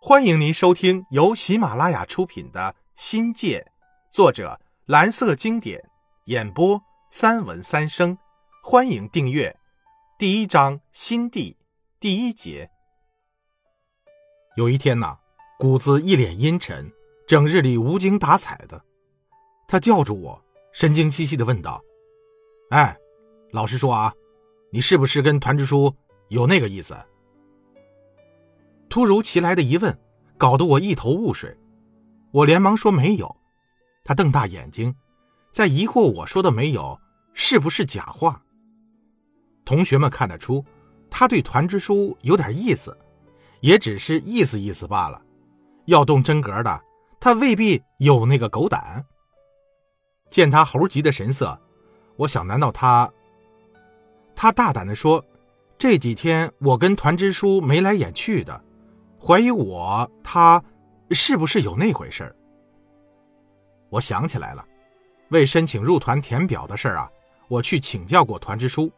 欢迎您收听由喜马拉雅出品的《新界》，作者蓝色经典，演播三文三生。欢迎订阅。第一章新地第一节。有一天呐，谷子一脸阴沉，整日里无精打采的。他叫住我，神经兮兮的问道：“哎，老实说啊，你是不是跟团支书有那个意思？”突如其来的疑问，搞得我一头雾水。我连忙说没有。他瞪大眼睛，在疑惑我说的没有是不是假话。同学们看得出，他对团支书有点意思，也只是意思意思罢了。要动真格的，他未必有那个狗胆。见他猴急的神色，我想，难道他？他大胆的说：“这几天我跟团支书眉来眼去的。”怀疑我，他是不是有那回事我想起来了，为申请入团填表的事啊，我去请教过团支书。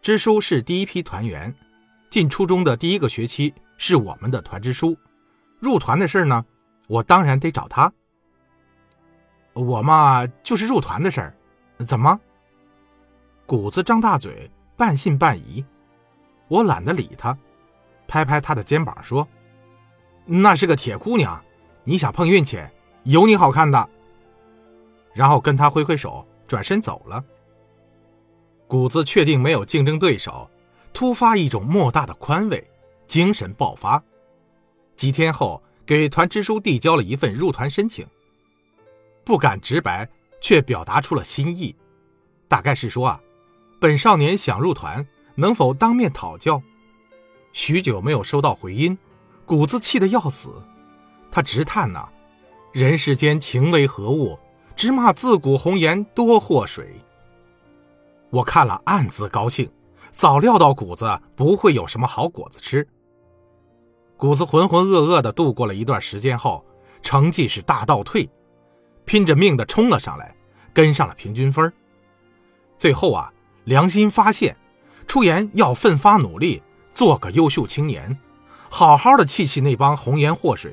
支书是第一批团员，进初中的第一个学期是我们的团支书。入团的事呢，我当然得找他。我嘛，就是入团的事儿，怎么？谷子张大嘴，半信半疑。我懒得理他。拍拍他的肩膀说：“那是个铁姑娘，你想碰运气，有你好看的。”然后跟他挥挥手，转身走了。谷子确定没有竞争对手，突发一种莫大的宽慰，精神爆发。几天后，给团支书递交了一份入团申请，不敢直白，却表达出了心意，大概是说啊，本少年想入团，能否当面讨教？许久没有收到回音，谷子气得要死，他直叹呐：“人世间情为何物？直骂自古红颜多祸水。”我看了暗自高兴，早料到谷子不会有什么好果子吃。谷子浑浑噩噩的度过了一段时间后，成绩是大倒退，拼着命的冲了上来，跟上了平均分。最后啊，良心发现，出言要奋发努力。做个优秀青年，好好的气气那帮红颜祸水。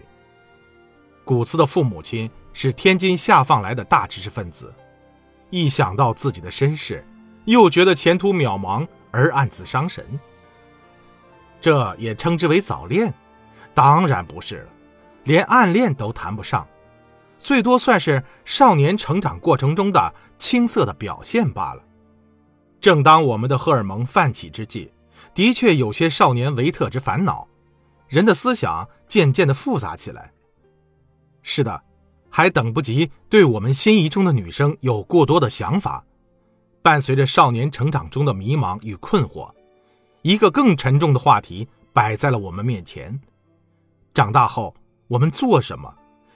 谷子的父母亲是天津下放来的大知识分子，一想到自己的身世，又觉得前途渺茫而暗自伤神。这也称之为早恋？当然不是了，连暗恋都谈不上，最多算是少年成长过程中的青涩的表现罢了。正当我们的荷尔蒙泛起之际。的确有些少年维特之烦恼，人的思想渐渐的复杂起来。是的，还等不及对我们心仪中的女生有过多的想法。伴随着少年成长中的迷茫与困惑，一个更沉重的话题摆在了我们面前：长大后我们做什么，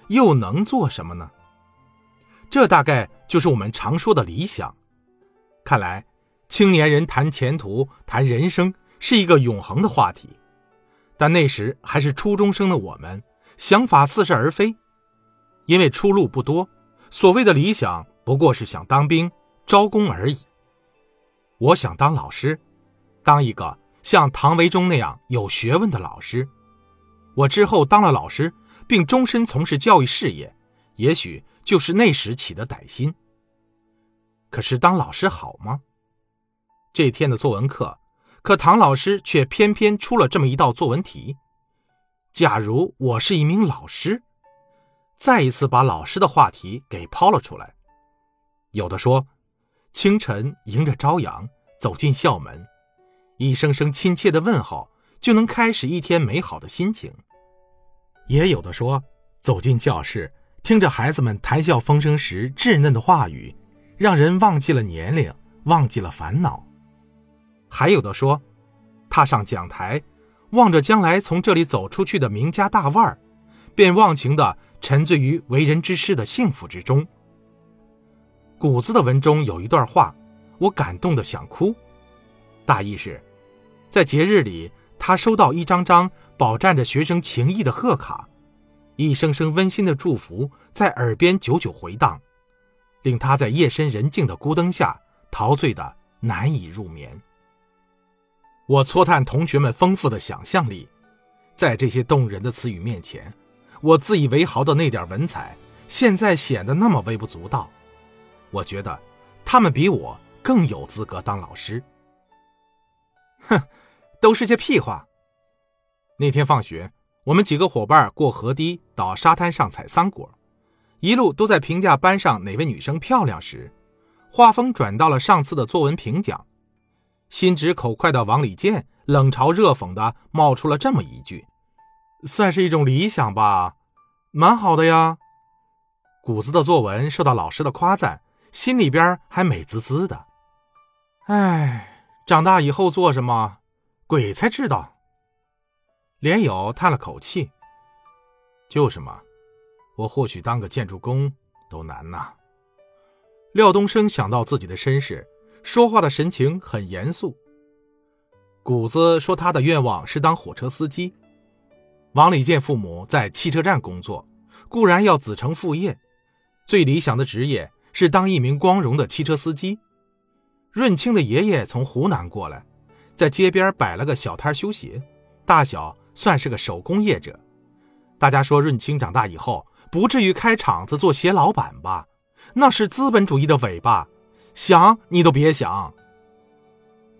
又能做什么呢？这大概就是我们常说的理想。看来，青年人谈前途、谈人生。是一个永恒的话题，但那时还是初中生的我们，想法似是而非，因为出路不多。所谓的理想，不过是想当兵、招工而已。我想当老师，当一个像唐维忠那样有学问的老师。我之后当了老师，并终身从事教育事业，也许就是那时起的歹心。可是当老师好吗？这天的作文课。可唐老师却偏偏出了这么一道作文题：假如我是一名老师，再一次把老师的话题给抛了出来。有的说，清晨迎着朝阳走进校门，一声声亲切的问候就能开始一天美好的心情；也有的说，走进教室，听着孩子们谈笑风生时稚嫩的话语，让人忘记了年龄，忘记了烦恼。还有的说，踏上讲台，望着将来从这里走出去的名家大腕儿，便忘情的沉醉于为人之师的幸福之中。谷子的文中有一段话，我感动的想哭。大意是，在节日里，他收到一张张饱蘸着学生情谊的贺卡，一声声温馨的祝福在耳边久久回荡，令他在夜深人静的孤灯下陶醉的难以入眠。我搓探同学们丰富的想象力，在这些动人的词语面前，我自以为豪的那点文采，现在显得那么微不足道。我觉得，他们比我更有资格当老师。哼，都是些屁话。那天放学，我们几个伙伴过河堤到沙滩上采桑果，一路都在评价班上哪位女生漂亮时，话锋转到了上次的作文评奖。心直口快的王礼健。冷嘲热讽的冒出了这么一句：“算是一种理想吧，蛮好的呀。”谷子的作文受到老师的夸赞，心里边还美滋滋的。唉，长大以后做什么，鬼才知道。连友叹了口气：“就是嘛，我或许当个建筑工都难呐。”廖东升想到自己的身世，说话的神情很严肃。谷子说：“他的愿望是当火车司机。”王礼健父母在汽车站工作，固然要子承父业，最理想的职业是当一名光荣的汽车司机。润清的爷爷从湖南过来，在街边摆了个小摊修鞋，大小算是个手工业者。大家说润清长大以后不至于开厂子做鞋老板吧？那是资本主义的尾巴，想你都别想。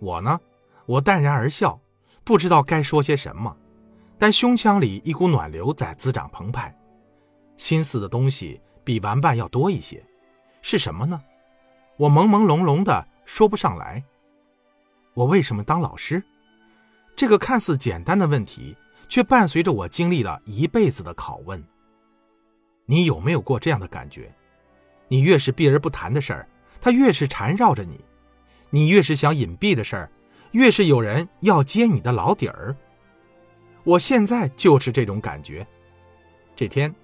我呢？我淡然而笑，不知道该说些什么，但胸腔里一股暖流在滋长澎湃，心思的东西比玩伴要多一些，是什么呢？我朦朦胧胧的说不上来。我为什么当老师？这个看似简单的问题，却伴随着我经历了一辈子的拷问。你有没有过这样的感觉？你越是避而不谈的事儿，它越是缠绕着你；你越是想隐蔽的事儿。越是有人要揭你的老底儿，我现在就是这种感觉。这天，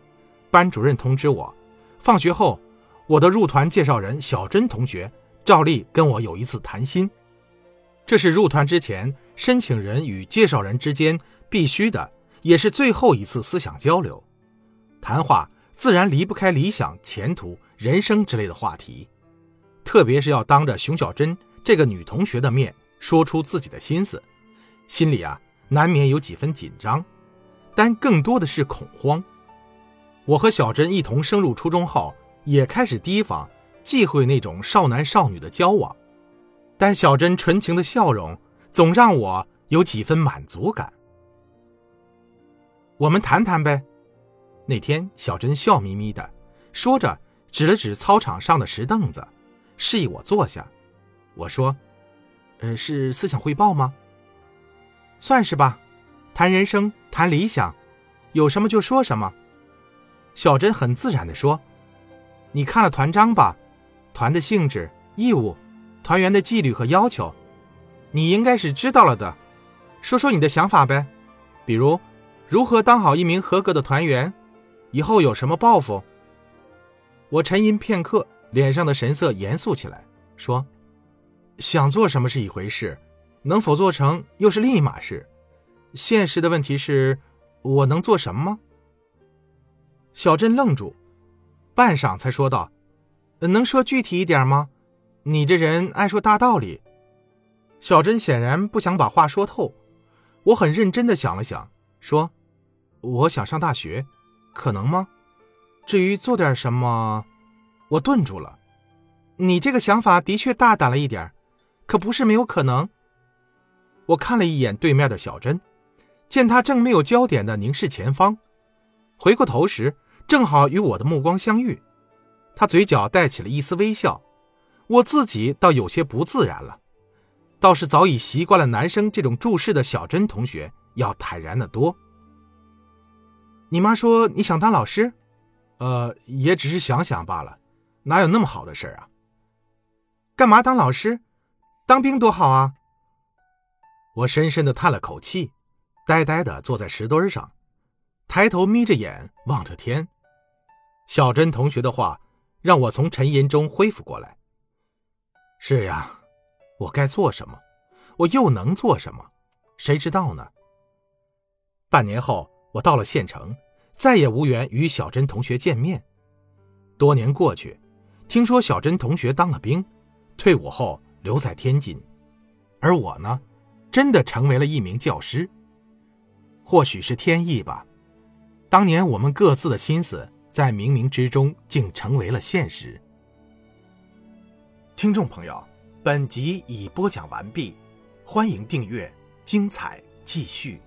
班主任通知我，放学后，我的入团介绍人小珍同学照例跟我有一次谈心。这是入团之前申请人与介绍人之间必须的，也是最后一次思想交流。谈话自然离不开理想、前途、人生之类的话题，特别是要当着熊小珍这个女同学的面。说出自己的心思，心里啊难免有几分紧张，但更多的是恐慌。我和小珍一同升入初中后，也开始提防、忌讳那种少男少女的交往，但小珍纯情的笑容总让我有几分满足感。我们谈谈呗。那天，小珍笑眯眯的说着，指了指操场上的石凳子，示意我坐下。我说。呃，是思想汇报吗？算是吧，谈人生，谈理想，有什么就说什么。小珍很自然的说：“你看了团章吧？团的性质、义务、团员的纪律和要求，你应该是知道了的。说说你的想法呗，比如如何当好一名合格的团员，以后有什么抱负。”我沉吟片刻，脸上的神色严肃起来，说。想做什么是一回事，能否做成又是另一码事。现实的问题是，我能做什么吗？小珍愣住，半晌才说道：“能说具体一点吗？你这人爱说大道理。”小珍显然不想把话说透。我很认真的想了想，说：“我想上大学，可能吗？至于做点什么，我顿住了。你这个想法的确大胆了一点。”可不是没有可能。我看了一眼对面的小珍，见她正没有焦点的凝视前方，回过头时正好与我的目光相遇，她嘴角带起了一丝微笑。我自己倒有些不自然了，倒是早已习惯了男生这种注视的小珍同学要坦然的多。你妈说你想当老师，呃，也只是想想罢了，哪有那么好的事啊？干嘛当老师？当兵多好啊！我深深的叹了口气，呆呆的坐在石墩上，抬头眯着眼望着天。小珍同学的话让我从沉吟中恢复过来。是呀，我该做什么？我又能做什么？谁知道呢？半年后，我到了县城，再也无缘与小珍同学见面。多年过去，听说小珍同学当了兵，退伍后。留在天津，而我呢，真的成为了一名教师。或许是天意吧。当年我们各自的心思，在冥冥之中竟成为了现实。听众朋友，本集已播讲完毕，欢迎订阅，精彩继续。